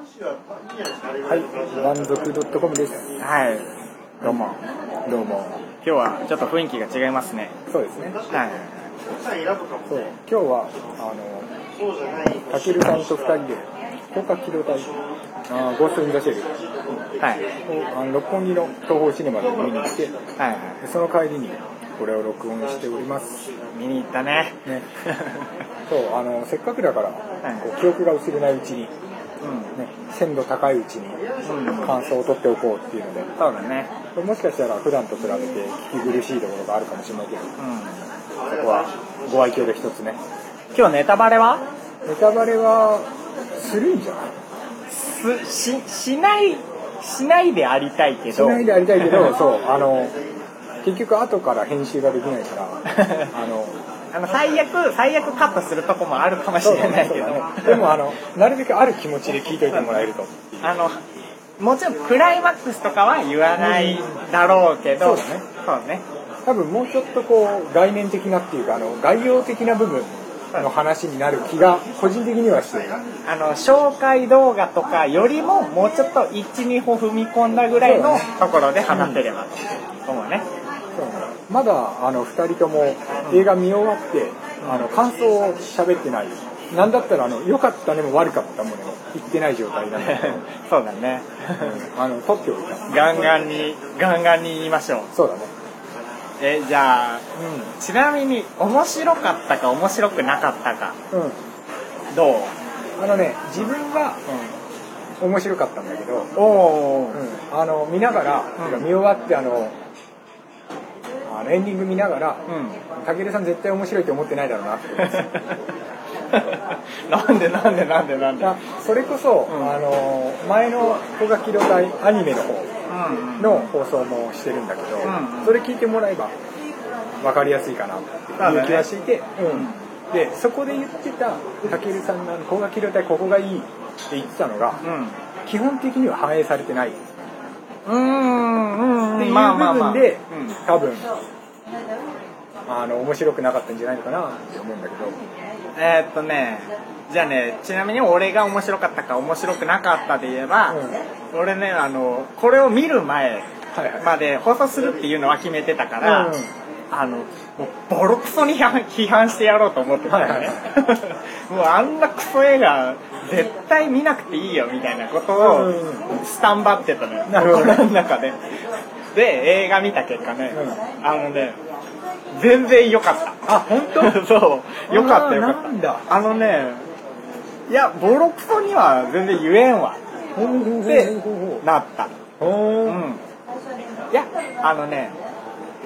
はい、満足 .com です。はい。どうも。どうも。今日はちょっと雰囲気が違いますね。そうですね。はい。そう、今日は、あの、たけるさんと二人で、高架機動隊、あーゴースト・イン・ザ・シェルはい。をあの六本木の東宝シネマで見に行って、ではい。その帰りにこれを録音しております。見に行ったね。ね。そう、あの、せっかくだから、いこう記憶が薄れないうちに、ね、うん。鮮度高いうちにうん感想を取っておこうっていうので、そうだね。もしかしたら普段と比べて聞き苦しいところがあるかもしれないけど、うん。そこはご愛嬌で一つね。今日ネタバレは？ネタバレはするんじゃない？す、し、しない、しないでありたいけど。しないでありたいけど、そう、あの、結局後から編集ができないから、あの、あの、最悪、最悪カットするとこもあるかもしれないけど。ね。でもあの、なるべくある気持ちで聞いといてもらえると。あの、もちろんクライマックスとかは言わないだろうけど、そうだねそうね。多分もうちょっとこう、概念的なっていうか、あの、概要的な部分の話になる気が、個人的にはしてる。あの、紹介動画とかよりももうちょっと1、2歩踏み込んだぐらいのところで話せればと思うね。そうまだあの2人とも映画見終わって、あの感想を喋ってない。なんだったらあの良かったねも悪かったもね言ってない状態なので、そうだね。うん。あの撮っておいた。ガンガンに、ガンガンに言いましょう。そうだね。え、じゃあ、ちなみに面白かったか面白くなかったか、うん、うん、どう？あのね自分は面白かったんだけど、おおうん、あの見ながら、見終わってあのあのエンディング見ながらうん。たけるさん絶対面白いと思ってないだろうなって思いますなんでなんでなんでなんで？あそれこそ、うんあの前の「小垣機動隊」アニメの方うんうん。の放送もしてるんだけど、うんそれ聞いてもらえば分かりやすいかなっていう気がしていて、うんでそこで言ってたたけるさんが「高画機動隊ここがいい」って言ってたのが基本的には反映されてないうん。うん。うん。いう部まあまあまあ。分でうん多分あの面白くなかったんじゃないのかなって思うんだけどえーっとね、じゃあね、ちなみに俺が面白かったか面白くなかったで言えば、俺ね、あの、これを見る前まで放送するっていうのは決めてたから、うんあの、もうボロクソに批判してやろうと思ってたのね。はいはい もうあんなクソ映画、絶対見なくていいよみたいなことをうんスタンバってたのよ、心の中で。で、映画見た結果ね、うあのね、全然良かった。あ本当？そう。よかったよかった。あのね、いや、ボロクソには全然言えんわ。ほうほうほうほうで、なった。ほううん。いや、あのね、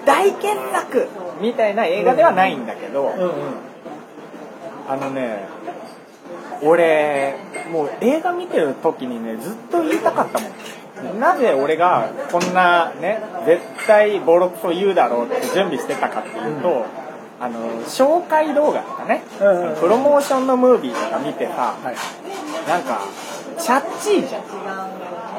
大傑作みたいな映画ではないんだけど、うんうんあのね、俺、もう映画見てる時にね、ずっと言いたかったもん。なぜ俺がこんなね、絶対ボロクソ言うだろうって準備してたかっていうと、あの、紹介動画とかね、うんうん。うんプロモーションのムービーとか見てさ、はい。なんか、チャッチーじゃん。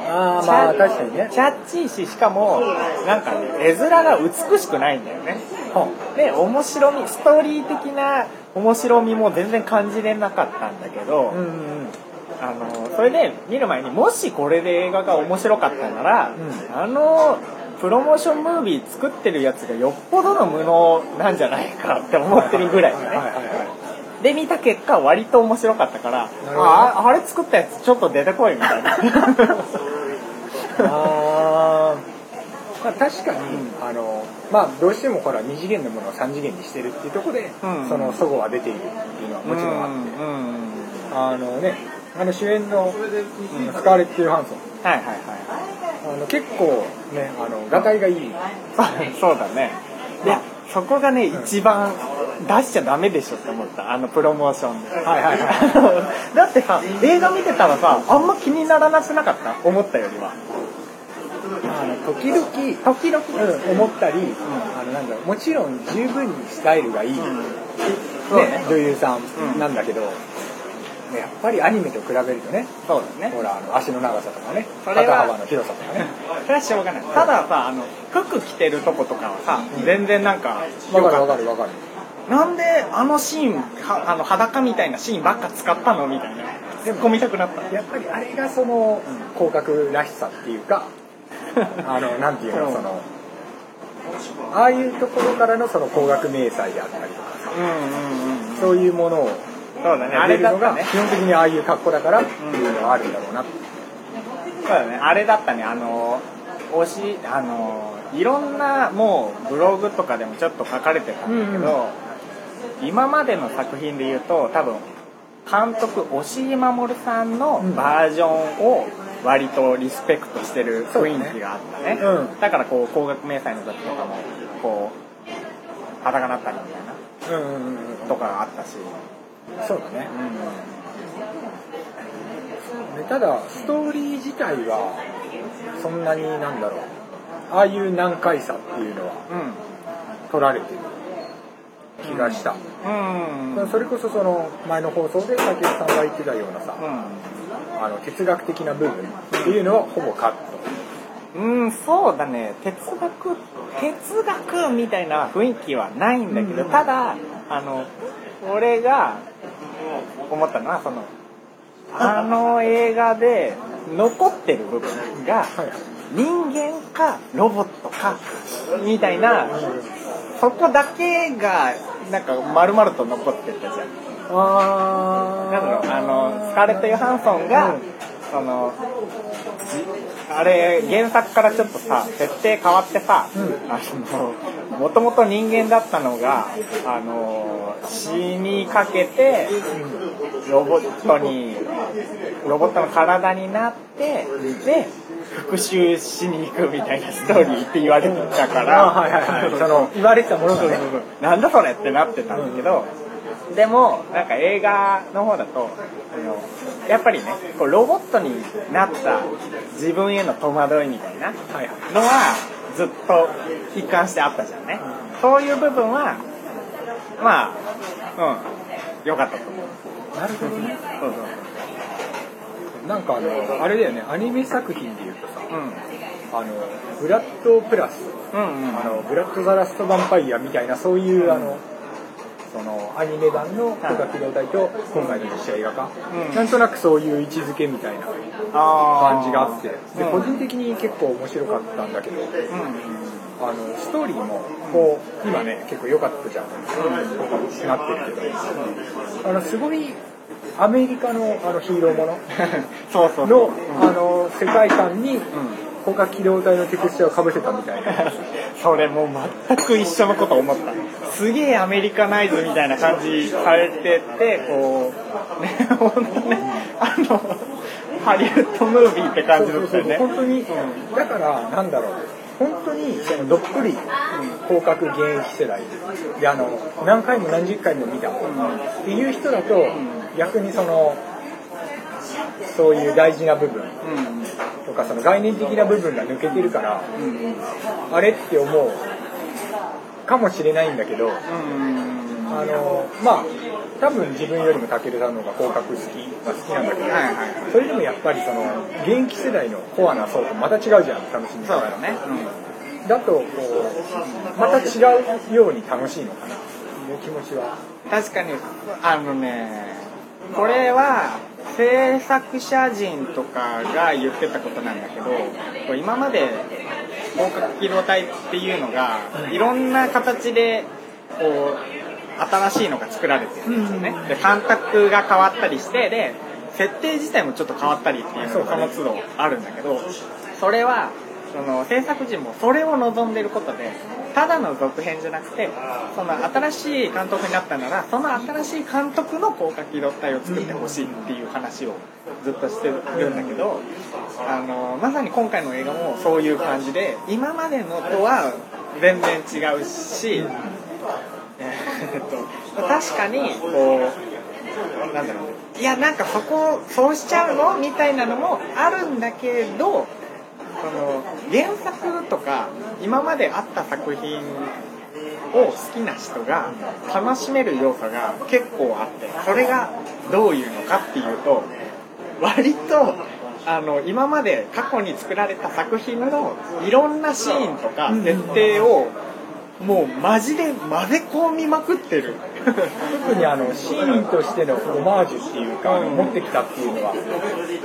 ああまあ確かにね。チャッチーし、しかも、なんかね、絵面が美しくないんだよね。はで、面白み、ストーリー的な面白みも全然感じれなかったんだけど、うんうんあの、それで見る前にもしこれで映画が面白かったなら、うあの、プロモーションムービー作ってるやつがよっぽどの無能なんじゃないかって思ってるぐらいのね。で、見た結果割と面白かったから、ああ、あれ作ったやつちょっと出てこいみたいな。あー。まあ確かに、あのまあどうしてもほら2次元のものを3次元にしてるっていうところで、うん。その齟齬は出ているっていうのはもちろんあって、うんうんうん。あのねあの主演のスカーレット・ヨハンソンはいはいはい。あの結構ねあのがたいがいいそうだね。いや、そこがね、一番出しちゃダメでしょって思った。あのプロモーションで。はいはいはい だってさ、映画見てたらさ、あんま気にならなくなかった？思ったよりは。あの時々時々。うん思ったり、あのなんだろうもちろん十分にスタイルがいい、そうねね、女優さうんんなんだけど、ねやっぱりアニメと比べるとねそうだね。ほらあの足の長さとかね肩幅の広さとかね。それはしょうがない。たださ、あの、服着てるとことかはさ、全然なんか、わかるわよかるわかる。なんであのシーンはあの裸みたいなシーンばっか使ったのみたいな。みたくなった。やっぱりあれがその広角らしさっていうか あのなんていうのそのああいうところからのその高額明細であったりとかさ、うんうんうん。そういうものをそうだね。あ出るのがれだったね。基本的にああいう格好だからっていうのはあるんだろうなそうだね。あれだったね。あの推しあのいろんなもうブログとかでもちょっと書かれてたんだけど、うん今までの作品で言うと多分監督押井守さんのうん。バージョンを割とリスペクトしてる雰囲気があったね。うん。だからこう高額明細の時とかもこう裸がなったりみたいなうんうんうんうん。とかがあったし、そうだね。うでただストーリー自体はそんなになんだろう。ああいう難解さっていうのはん。取られてる気がした、うん。うんそれこそその前の放送で武井さんが言ってたようなさ、あの哲学的な部分っていうのはほぼカット。うん、うん、そうだね。哲学哲学みたいな雰囲気はないんだけど、うん。ただあの俺が思ったのはその。あの映画で残ってる部分がはい人間かロボットかみたいなそこだけがなんか丸々と残ってたじゃん。あなんだろうあのスカーレット・ヨハンソンが、うん。そのじあれ原作からちょっとさ設定変わってさ、うん。あのもともと人間だったのがあの死にかけてロボットにロボットの体になってで復讐しに行くみたいなストーリーって言われてたから、言われてたものがね。なんだそれってなってたんだけど、でもなんか映画の方だとあのやっぱりねこうロボットになった自分への戸惑いみたいなのはずっと一貫してあったじゃんね、そういう部分はまあうん。良かったと思う。なるほどね。そうそう。なんかあのあれだよね。アニメ作品でいうとさうん。あのブラッドプラス。うんうん。あのブラッド・ザ・ラスト・ヴァンパイアみたいなそういうあのそのアニメ版の高機動隊と今回の実写映画化、うん。なんとなくそういう位置づけみたいな感じがあって。でうん。個人的に結構面白かったんだけどうん。あのストーリーもこう今ね結構良かったじゃん。なってるけど。あのすごいアメリカのあのヒーローもの のうん。あの世界観に他機動隊のテクスチャーをかぶせたみたいな それもう全く一緒のこと思った。すげえアメリカナイズみたいな感じされててこうね ほんとねあのハリウッドムービーって感じだったよね。本当に、だからなんだろう。本当にどっぷり広角現役世代であの何回も何十回も見たっていう人だと逆にそのそういう大事な部分。とかその概念的な部分が抜けてるからあれって思うかもしれないんだけどあのまあ多分自分よりもたけるさんの方が広角好きは好きなんだけど、はいはいはい。それでもやっぱりその現役世代のコアな層とまた違うじゃん楽しみそうだよね、だとこうまた違うように楽しいのかなっていう気持ちは。確かにあのねこれは制作者陣とかが言ってたことなんだけど今まで広角機動隊っていうのがい。ろんな形でこう新しいのが作られてるんですよね、で監督が変わったりしてで設定自体もちょっと変わったりっていうのがその都度あるんだけどそれはその制作陣もそれを望んでることでただの続編じゃなくてその新しい監督になったならその新しい監督の広角機動隊を作ってほしいっていう話をずっとしてるんだけどあのまさに今回の映画もそういう感じで今までのとは全然違うし、えっと確かにこうなんだろういやなんかそこそうしちゃうの？みたいなのもあるんだけどその原作とか今まであった作品を好きな人が楽しめる要素が結構あってそれがどういうのかっていうと割とあの今まで過去に作られた作品のいろんなシーンとか設定をもうマジで混ぜ込みまくってる。特にあのシーンとしてのオマージュっていうか、持ってきたっていうのは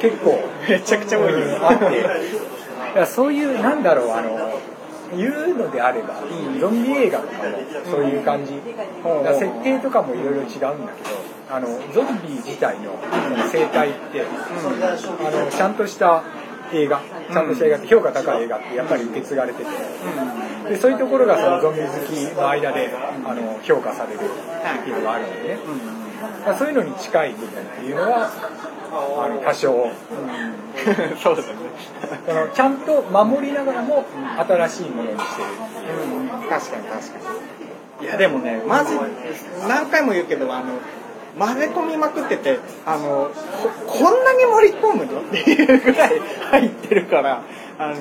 結構めちゃくちゃ多いあってだからそういうなんだろうあの言うのであれば、ゾンビ映画とかもそういう感じ、だから設定とかもいろいろ違うんだけどあのゾンビ自体の生態って、あのちゃんとした映画ちゃんとした映画って評価高い映画ってやっぱり受け継がれてて、でそういうところがそのゾンビ好きの間であの評価されるっていうのがあるんでね、だからそういうのに近い部分っていうのはあの多少、そうですね。そのちゃんと守りながらも新しいものにしてるう。確かに確かに。いやでもねマジ何回も言うけどあの混ぜ込みまくっててあのここんなに盛り込むのっていうぐらい入ってるからあの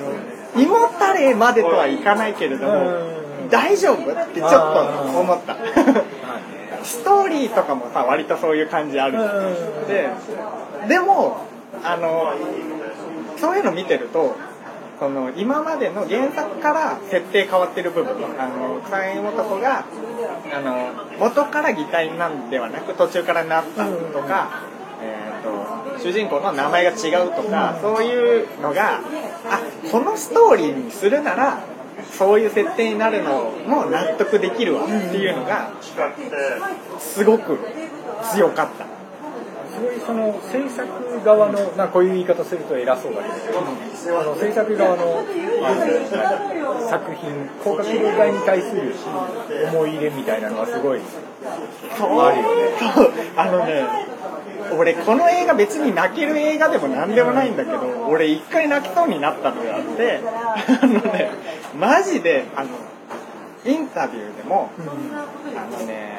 胃もたれまでとはいかないけれどもうん。大丈夫？ってちょっと思ったストーリーとかもさ割とそういう感じあるじゃん。うん。ででもあのそういうの見てるとその今までの原作から設定変わってる部分あの草薙素子があの元から擬態なんではなく途中からなったとか、えー、と主人公の名前が違うとか、そういうのがあこのストーリーにするならそういう設定になるのも納得できるわっていうのがすごく強かった。すごいその制作側のなんかこういう言い方すると偉そうだけど、あの制作側のあの作品広角機動隊に対する思い入れみたいなのはすごいあるよね。あのね俺この映画別に泣ける映画でも何でもないんだけど俺一回泣きそうになったのがあってあのねマジであのインタビューでもあのね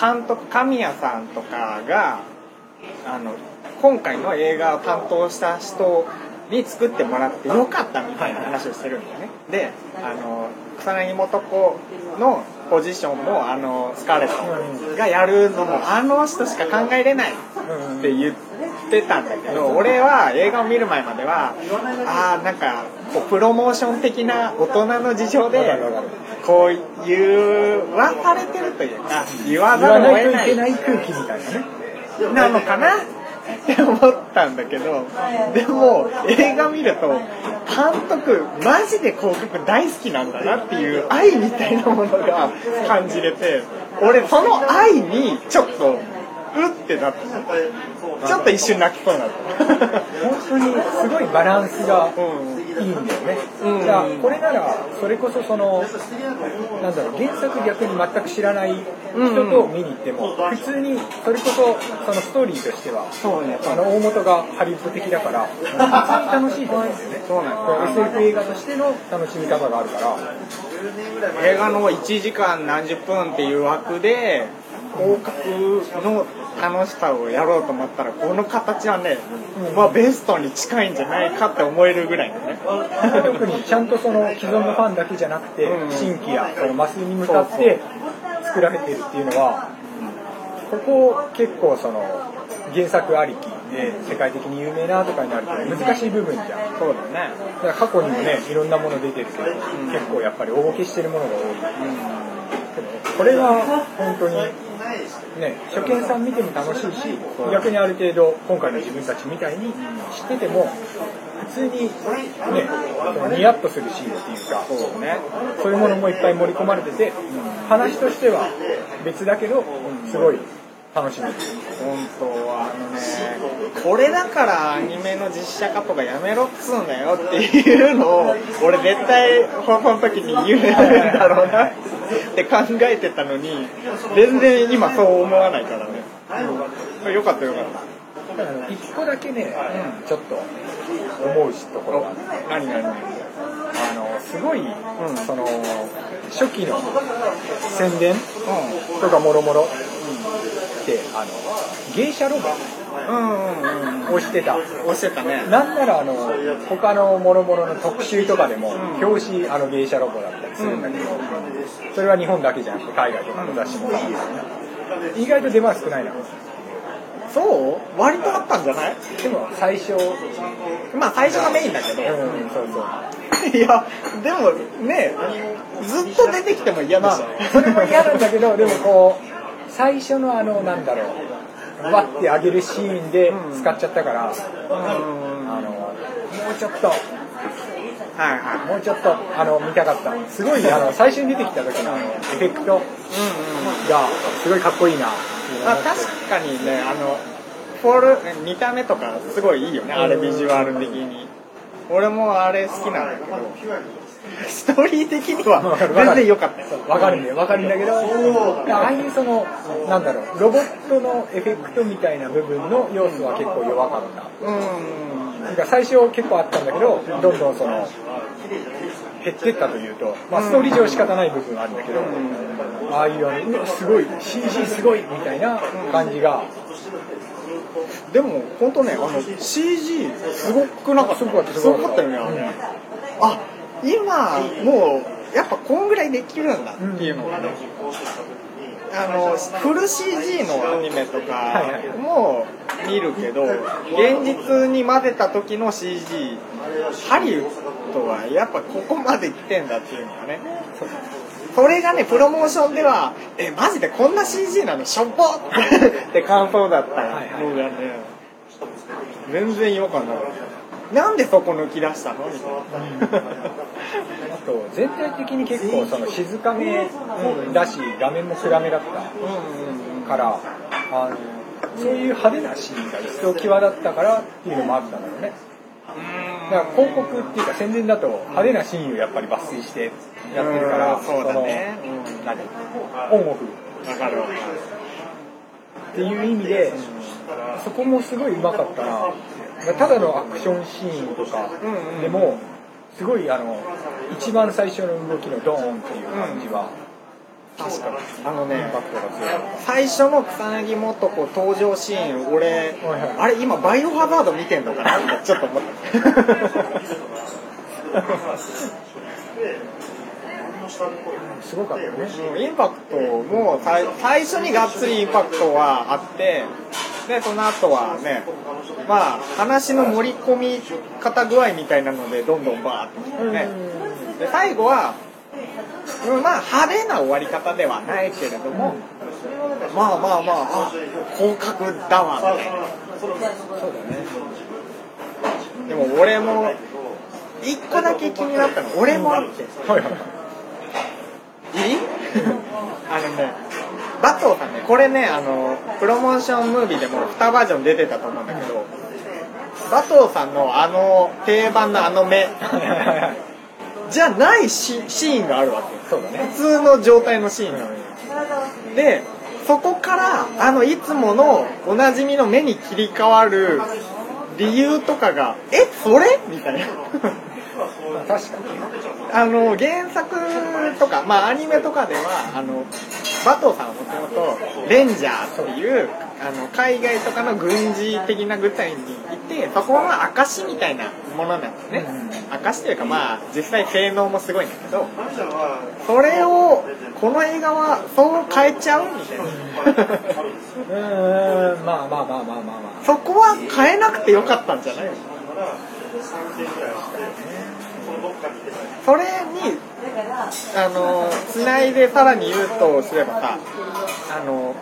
監督神谷さんとかがあの今回の映画を担当した人に作ってもらってよかったみたいな話をしてるんだよね。であの草薙素子のポジションもあのスカーレットがやるのもあの人しか考えれないって言ってたんだけど俺は映画を見る前まではああなんかこうプロモーション的な大人の事情でこう言わされてるというか言わざるを得ない空気みたいなね。なのかな？思ったんだけどでも映画見ると監督マジで広告大好きなんだなっていう愛みたいなものが感じれて俺その愛にちょっとってなったちょっと一瞬泣きそうになった。本当にすごいバランスがうんいいんだよね。うん。じゃあこれならそれこそそのなんだろう原作逆に全く知らない人と見に行っても普通にそれこそそのストーリーとしてはそうね。あの大元がハリウッド的だから普通に楽しいと思うんですよね。そうなんこう SF 映画としての楽しみ方があるから。映画の1時間何十分っていう枠で広角の楽しさをやろうと思ったらこの形はね、まあ、ベストに近いんじゃないかって思えるぐらいのね。特にちゃんとその既存のファンだけじゃなくて、うん。新規やそのマスに向かって作られてるっていうのはここ結構その原作ありきで世界的に有名なとかになると難しい部分じゃん。そうだね。だから過去にもねいろんなもの出てるけど、結構やっぱり大ボケしてるものが多い、けどこれは本当にね初見さん見ても楽しいし逆にある程度今回の自分たちみたいに知ってても普通にねニヤッとするシーンっていうかそうねそういうものもいっぱい盛り込まれてて話としては別だけどすごい楽しめる。本当はあのねこれだからアニメの実写化とかやめろっつうんだよっていうのを俺絶対放送の時に言うんだろうな。って考えてたのに全然今そう思わないからね、うん、よかったよかった。一個だけね、ちょっと思うしところが。何何あのすごい、その初期の宣伝とかもろもろってあの芸者ロボうんうんうん。をしてた押してたね。なんならあの他のもろもろの特集とかでも表紙あの芸者ロボだったりするんだけど、それは日本だけじゃなくて海外とかの雑誌もそうなん意外と出番少ないな。そう？割とあったんじゃない？でも最初まあ最初がメインだけど、うん。そうそう。いやでもねずっと出てきても嫌だし、それも嫌なんだけどでもこう最初のあのなんだろうわって上げるシーンで使っちゃったから、あのもうちょっとはいはい。もうちょっとあの見たかった。すごいあの最初に出てきた時のあのエフェクトがすごいかっこいいな。まあ、確かにねあのフォル見た目とかすごいいいよねあれビジュアル的に。俺もあれ好きなんだけどストーリー的にはわかる。全然良かったよ。わかるんだよわかるんだけどああいうそのなんだろうロボットのエフェクトみたいな部分の要素は結構弱かった。うん。なんか最初結構あったんだけどどんどんその減ってったというと、まあ、ストーリー上仕方ない部分はあるんだけど、ああいうあのうわすごい CG すごいみたいな感じが。でも本当ねあの CG すごくなかったすごかった。すごかったよねあれ、あ今もうやっぱこんぐらいできるんだ。っていうのがね、あのフル CG のアニメとかも見るけど現実に混ぜた時の CG ハリウッドはやっぱここまで来てんだっていうのがね。それがねプロモーションでは「えマジでこんな CG なの？しょっ！ぽ!」って感想だった。のがね全然違和感なかったなんでそこ抜き出したの？みたいなあと全体的に結構その静かめだし画面も暗めだったからあのそういう派手なシーンが一層際立ったからっていうのもあったんだろうね。だから広告っていうか宣伝だと派手なシーンをやっぱり抜粋してやってるからうんその何？オンオフ。っていう意味でそこもすごいうまかったなただのアクションシーンとかでもすごいあの一番最初の動きのドーンっていう感じは確かに。あのね最初の草薙素子登場シーン俺、はいはい。あれ今バイオハザード見てんのかな？ってちょっと思った すごかったね。うんインパクトも最最初にがっつりインパクトはあってでその後はねまあ話の盛り込み方具合みたいなのでどんどんバーってきてねで最後は、うんまあ派手な終わり方ではないけれども、まあまあまああ広角だわみたいな。そうだね。でも俺も一個だけ気になったの俺もあって。はいはい。いい？あのねバトーさんねこれねあのプロモーションムービーでも2バージョン出てたと思うんだけどバトーさんのあの定番のあの目。じゃないシシーンがあるわけそうだね。普通の状態のシーンなのよ。でそこからあのいつものおなじみの目に切り替わる理由とかが「えそれ?」みたいな。まあ確かにあの原作とか、まあ、アニメとかではあのバトーさんはもともとレンジャーっていうあの海外とかの軍事的な部隊にいてそこの証みたいなものなんですね、証というかまあ実際性能もすごいんだけどそれをこの映画はそう変えちゃうみたいな。うーん。まあまあまあまあまあまあ。そこは変えなくてよかったんじゃないそれにあのつないでさらに言うとすればさあの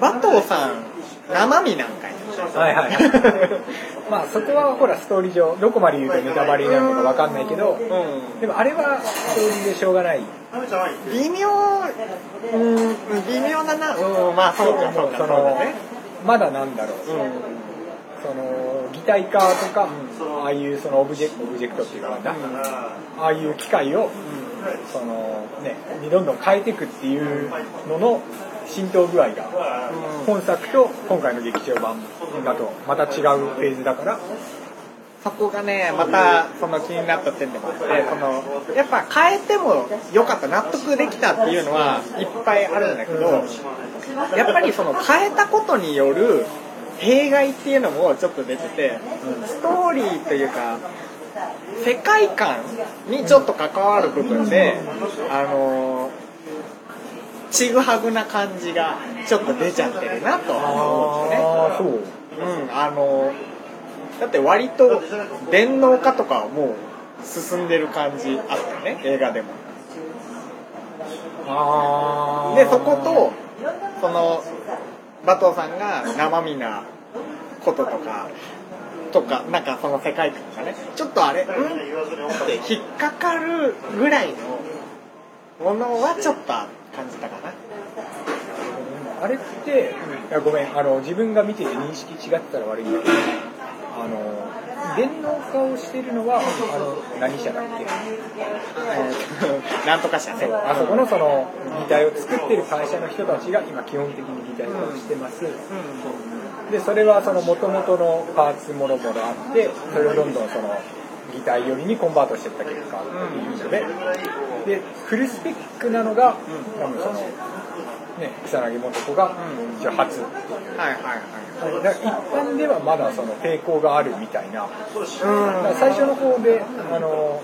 バトーさん生身なんかい。はいはい。は いまあそこはほらストーリー上どこまで言うとネタバレになるのかわかんないけどうでもあれはストーリーでしょうがない。ん微妙。うん微妙だな。うんまあそうかそうかそのねまだなんだろう。うんその擬態化とかああいうそのオブジェオブジェクトっていうかああいう機械をそのねどんどん変えていくっていうのの浸透具合が本作と今回の劇場版だとまた違うフェーズだから。そこがねまたその気になった点でもあってそのやっぱ変えてもよかった納得できたっていうのはいっぱいあるんだけどやっぱりその変えたことによる弊害っていうのもちょっと出ててストーリーというか世界観にちょっと関わる部分であのちぐはぐな感じがちょっと出ちゃってるなと思うんですね。う。うんあのだって割と電脳化とかはもう進んでる感じあったよね映画でも。ああでそことその馬頭さんが生身なこととかとかなんかその世界観がね。ちょっとあれうん？って引っかかるぐらいのものはちょっと感じたかな。あれって、いやごめんあの自分が見てて認識違ってたら悪いんだけどあの電脳化をしてるのはあの何社だっけ？なんとかしらねあそこのその擬態を作ってる会社の人たちが今基本的に擬態化をしてます、でそれはその元々のパーツもろもろあってそれをどんどんその擬態寄りにコンバートしていった結果っていうのででフルスペックなのが多分そのね草薙素子が一応初っていう。はいはいはい。だから一般ではまだその抵抗があるみたいなだから最初の方であの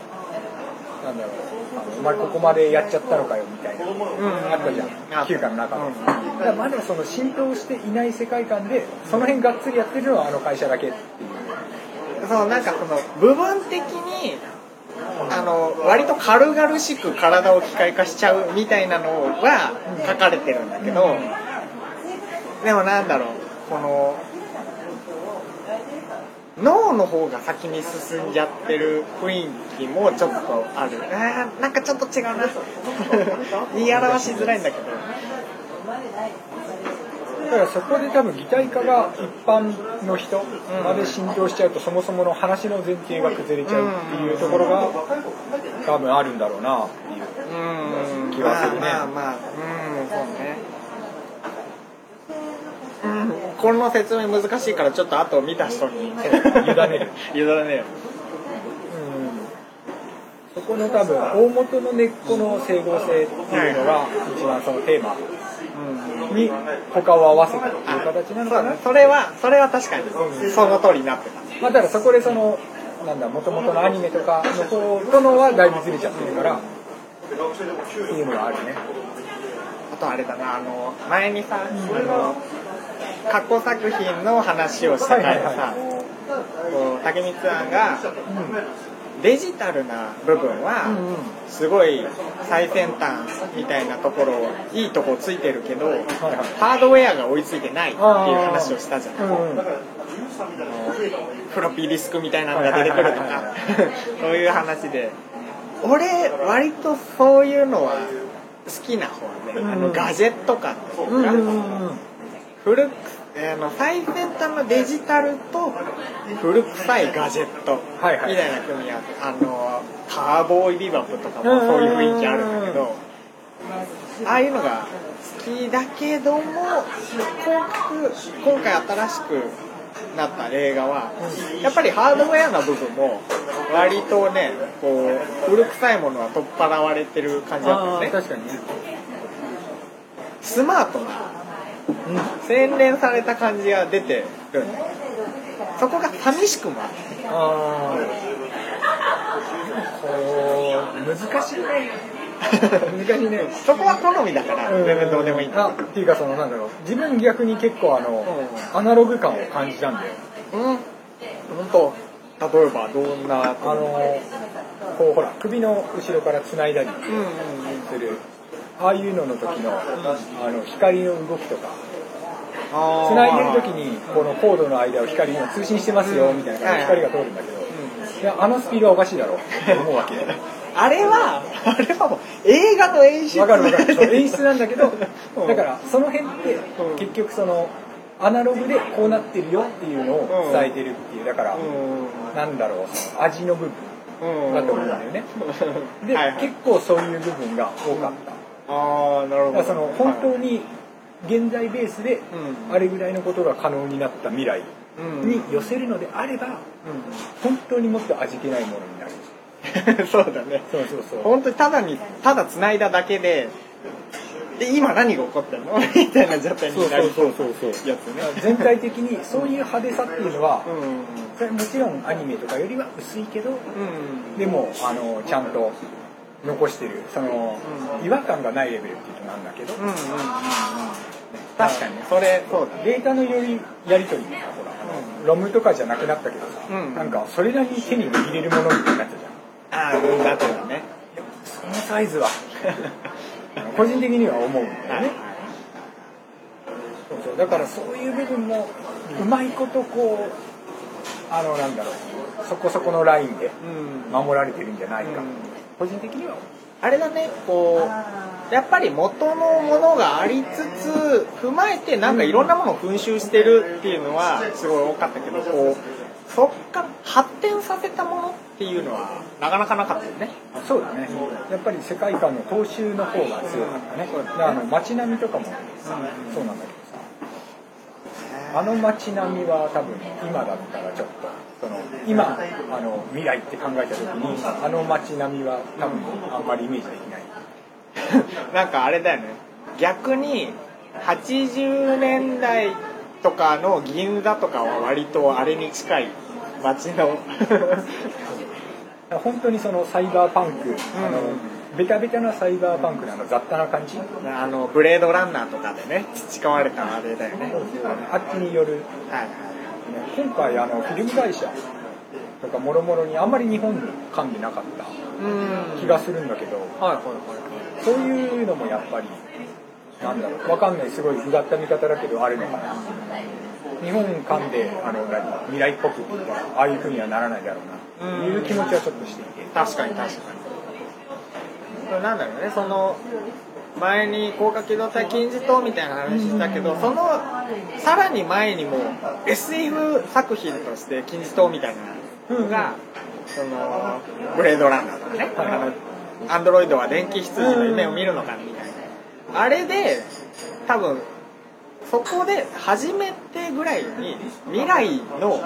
なんだろうお前ここまでやっちゃったのかよみたいな、あったじゃん。休暇の中の、だからまだその浸透していない世界観でその辺がっつりやってるのはあの会社だけっていう。そうなんかその部分的にあの割と軽々しく体を機械化しちゃうみたいなのは書かれてるんだけど、でもなんだろうこの脳の方が先に進んじゃってる雰囲気もちょっとある。あーなんかちょっと違うな。言い表しづらいんだけど。だからそこで多分擬態化が一般の人まで浸透しちゃうとそもそもの話の前提が崩れちゃうっていうところが多分あるんだろうなっていううん気はするね。まあまあまあうんそうねうんこの説明難しいからちょっと後見た人に。委委ねる。委ねるそこの多分大元の根っこの整合性っていうのが一番そのテーマ。に他を合わせたっていう形なのかな。それはそれは確かに。その通りになってた。まあだからそこでそのなんだ元々のアニメとかの方とのはだいぶずれちゃってるからっていうのがあるね。あとあれだなあの前にさ、あの過去作品の話をした回でさ、竹光庵がデジタルな部分はすごい最先端みたいなところいいとこついてるけど、はいハードウェアが追いついてないっていう話をしたじゃん。うんうんフロッピーディスクみたいなのが出てくるとかそういう話で。俺割とそういうのは好きな方で、あのガジェット感とうんか、うんうん古くあの最先端のデジタルと古臭いガジェットみたいな組み合わせあのカーボーイビバップとかもそういう雰囲気あるんだけどああいうのが好きだけども今今回新しくなった映画はやっぱりハードウェアな部分も割とねこう古臭いものは取っ払われてる感じだったあよね。あ確かにね。スマートな洗練された感じが出てそこが寂しくもある。ああこう難しいね。難しいね。そこは好みだから全然どうでもいいんだあっていうかそのなんだろう自分逆に結構あの、アナログ感を感じたんだよ。うん。本当例えばどんなあのこうほら首の後ろから繋いだりうんうんうん。するああいうのの時のあの光の動きとか。あー。繋いでる時にこのコードの間を光が通信してますよみたいな感じで光が通るんだけど。いやあのスピードはおかしいだろ。って思うわけ。あれはあれはもう映画の演出。わかるわかる。そう演出なんだけどうん。だからその辺ってうん。結局そのアナログでこうなってるよっていうのを伝えてるっていうだからうなんだろうその味の部分んだと思うんだよね。ではいはい。結構そういう部分が多かったああなるほど。その本当に現在ベースでうんあれぐらいのことが可能になった未来うん。に寄せるのであれば本当にもっと味気ないものになる。う んそうだね。そうそうそう。本当にただにただ繋いだだけでで今何が起こってんの？みたいな状態そうになるそうそうそうやつね。全体的にそういう派手さっていうのはうん。それもちろんアニメとかよりは薄いけどうん。でもあのちゃんと残してる。その、うん。違和感がないレベルっていうとなんだけど、うんうんうんうん。確かに。それそデータのよりやり取りとかほら、あのロムとかじゃなくなったけどさ、うん。なんかそれなりに手に握れるものみたいになったじゃん。ああうんだってだねそのサイズは。個人的には思うんだよね、はい。そうそう。だからそういう部分もうまいことこうあのなんだろう。そこそこのラインでうん。守られてるんじゃないか、うん。個人的にはあれだねこうやっぱり元のものがありつつ踏まえてなんかいろんなものを噴習してるっていうのはすごい多かったけどこうそっから発展させたものっていうのはなかなかなかったよね。あそうだね。やっぱり世界観の踏襲の方が強かったね。だからあの街並みとかもそうなんだけど。さあの街並みは多分今だったらちょっとその今あの未来って考えた時にあの街並みは多分あんまりイメージできない。なんかあれだよね。逆に80年代とかの銀座とかは割とあれに近い街の。本当にそのサイバーパンク、あのベタベタなサイバーパンクのあの雑多な感じ？あのブレードランナーとかでね培われたあれだよね。あっちによるはい。今回あのフィルム会社とかもろもろにあんまり日本に噛んでなかったうん。気がするんだけど、はいはいはい。そういうのもやっぱりなんだろうわかんない。すごいうがった見方だけどあるのかな。日本噛んであの何未来っぽくって言ったらああいうふうにはならないだろうな。っていう気持ちはちょっとしていて。確かに確かになんだろうねその前に高架機動隊金字塔みたいな話したけどそのさらに前にも SF 作品として金字塔みたいなのが、そのブレードランナーとかね、あのアンドロイドは電気羊の夢を見るのかみたいな。あれで多分そこで初めてぐらいに未来の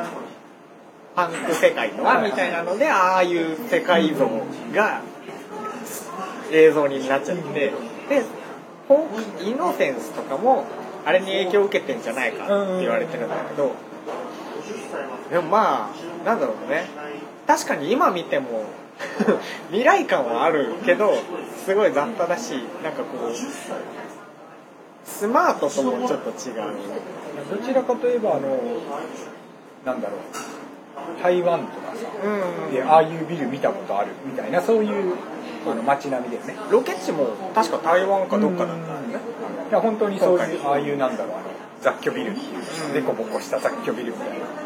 パンク世界とはみたいなのでああいう世界像が映像になっちゃってでイノセンスとかもあれに影響を受けてんじゃないかって言われてるんだけどでもまあなんだろうね。確かに今見ても 未来感はあるけどすごい雑多だしなんかこうスマートともちょっと違う。どちらかといえばあのなんだろう。台湾とかさうん。でああいうビル見たことあるみたいなそういうあの街並みだよね。ロケ地も確か台湾かどっかだったんだよね。いや本当にそういうああいうなんだろうあの雑居ビルっていううんデコボコした雑居ビルみたいな。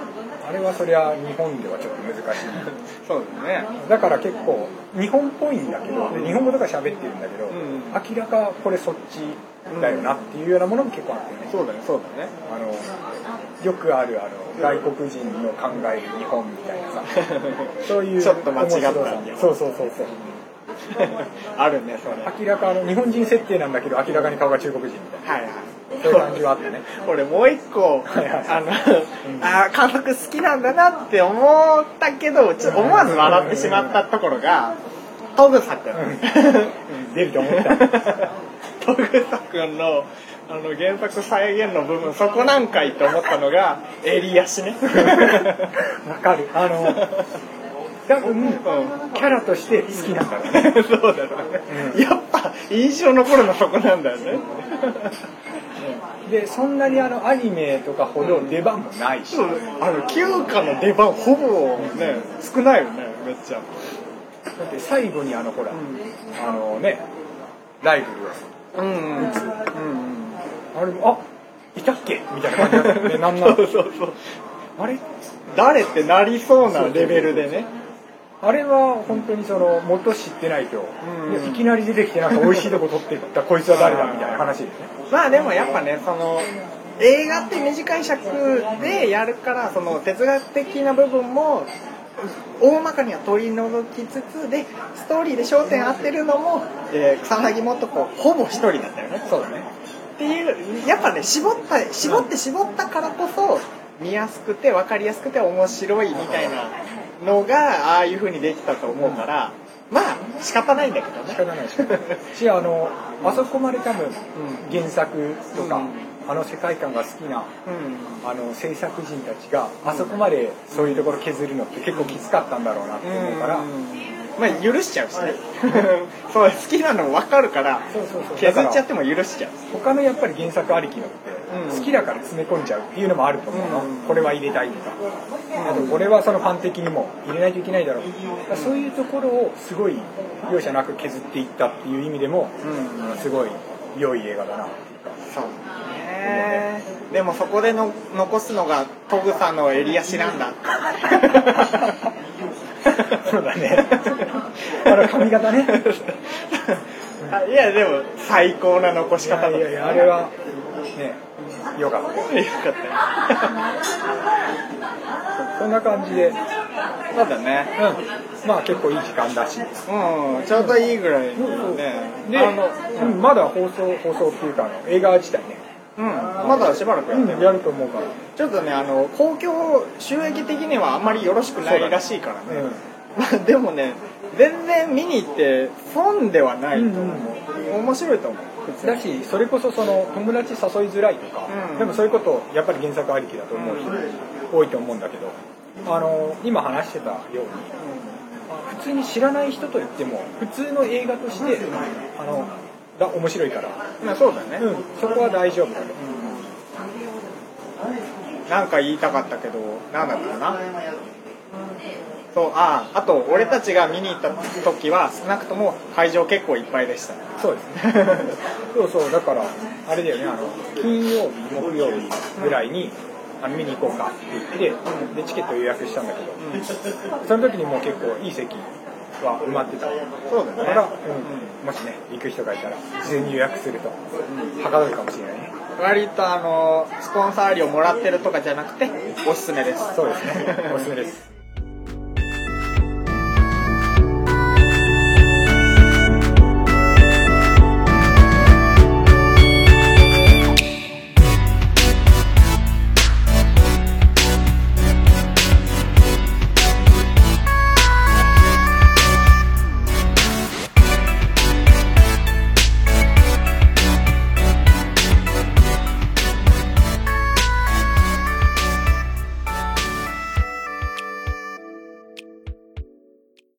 あれはそりゃ日本ではちょっと難しい。そうだね。だから結構日本っぽいんだけどで日本語とか喋ってるんだけど、ん。明らかこれそっちだよなっていうようなものも結構あってね、そうだねそうだね。あのよくあるあの外国人の考える日本みたいなさ。そういうちょっと間違った。そうそうそうそう あるねそれ。明らかあの日本人設定なんだけど明らかに顔が中国人みたいな。はいはい。そういう感じはあってね。俺もう一個あの、あー監督好きなんだなって思ったけどちょっと思わず笑ってしまったところがトグサ君。出ると思った。トグサ君のあの原作再現の部分そこなんかいって思ったのが襟足ね。わかる。あの多分キャラとして好きだろうね。そうだろうね、やっぱ印象残るのそこなんだよね。でそんなにあのアニメとかほど出番もないし、そうあの休暇の出番ほぼね少ないよねめっちゃ。だって最後にあのほら、あのねライブルをうんうんうんあれもあいたっけ？みたいな感じだったよねなんなら。そうそうそう。あれ？誰ってなりそうなレベルでねあれは本当にその元知ってないと、うんいきなり出てきてなんか美味しいとこ取っていったこいつは誰だみたいな話ですね。まあでもやっぱねその映画って短い尺でやるからその哲学的な部分も大まかには取り除きつつでストーリーで焦点合ってるのも、えー草薙もとこほぼ一人だったよね。そうだね。っていうやっぱね絞った絞って絞ったからこそ見やすくて分かりやすくて面白いみたいなのがああいう風にできたと思うからまあ仕方ないんだけどね。仕方ないししあのあそこまで多分原作とか、あの世界観が好きなうん。あの制作人たちがあそこまでそういうところ削るのって結構きつかったんだろうなって思うから、まあ許しちゃうしね。そう好きなの分かるから削っちゃっても許しちゃう。他のやっぱり原作ありきのってうん。好きだから詰め込んじゃうっていうのもあると思うの、うんこれは入れたいとか、あとこれはそのファン的にも入れないといけないだろう。だからそういうところをすごい容赦なく削っていったっていう意味でも、うん。すごい良い映画だな。そうね。でもそこでの残すのがトグさんの襟足なんだ そうだね。あの髪型ね。あ いやでも最高な残し方だいやいやあれはね良かった。よよかった。よそんな感じで、うん、そうだね。まあ結構いい時間だし。うんちょうどいいぐらいのね。で、あのうんまだ放送放送っていうかあの映画自体ね、うん。まだしばらくやってる。やると思うから、ちょっとねあの公共収益的にはあんまりよろしくないらしいからね。まあでもね全然見に行って損ではないと思う、面白いと思う。だしそれこそその友達誘いづらいとか、うん。でもそういうことやっぱり原作ありきだと思う人多いと思うんだけどあの今話してたように普通に知らない人と言っても普通の映画としてあのが面白いから、まあそうだね、うん、そこは大丈夫。だとなんか言いたかったけどなんだったかな？そうあああと俺たちが見に行った時は少なくとも会場結構いっぱいでした。そうですね。そうそうだからあれだよねあの金曜日木曜日ぐらいにあの見に行こうかって言ってでチケット予約したんだけど、その時にもう結構いい席は埋まってた。そうだね。だから、うん。もしね行く人がいたら事前に予約するとはかどるかもしれないね。割とあのスポンサー料もらってるとかじゃなくておすすめです。そうですね。おすすめです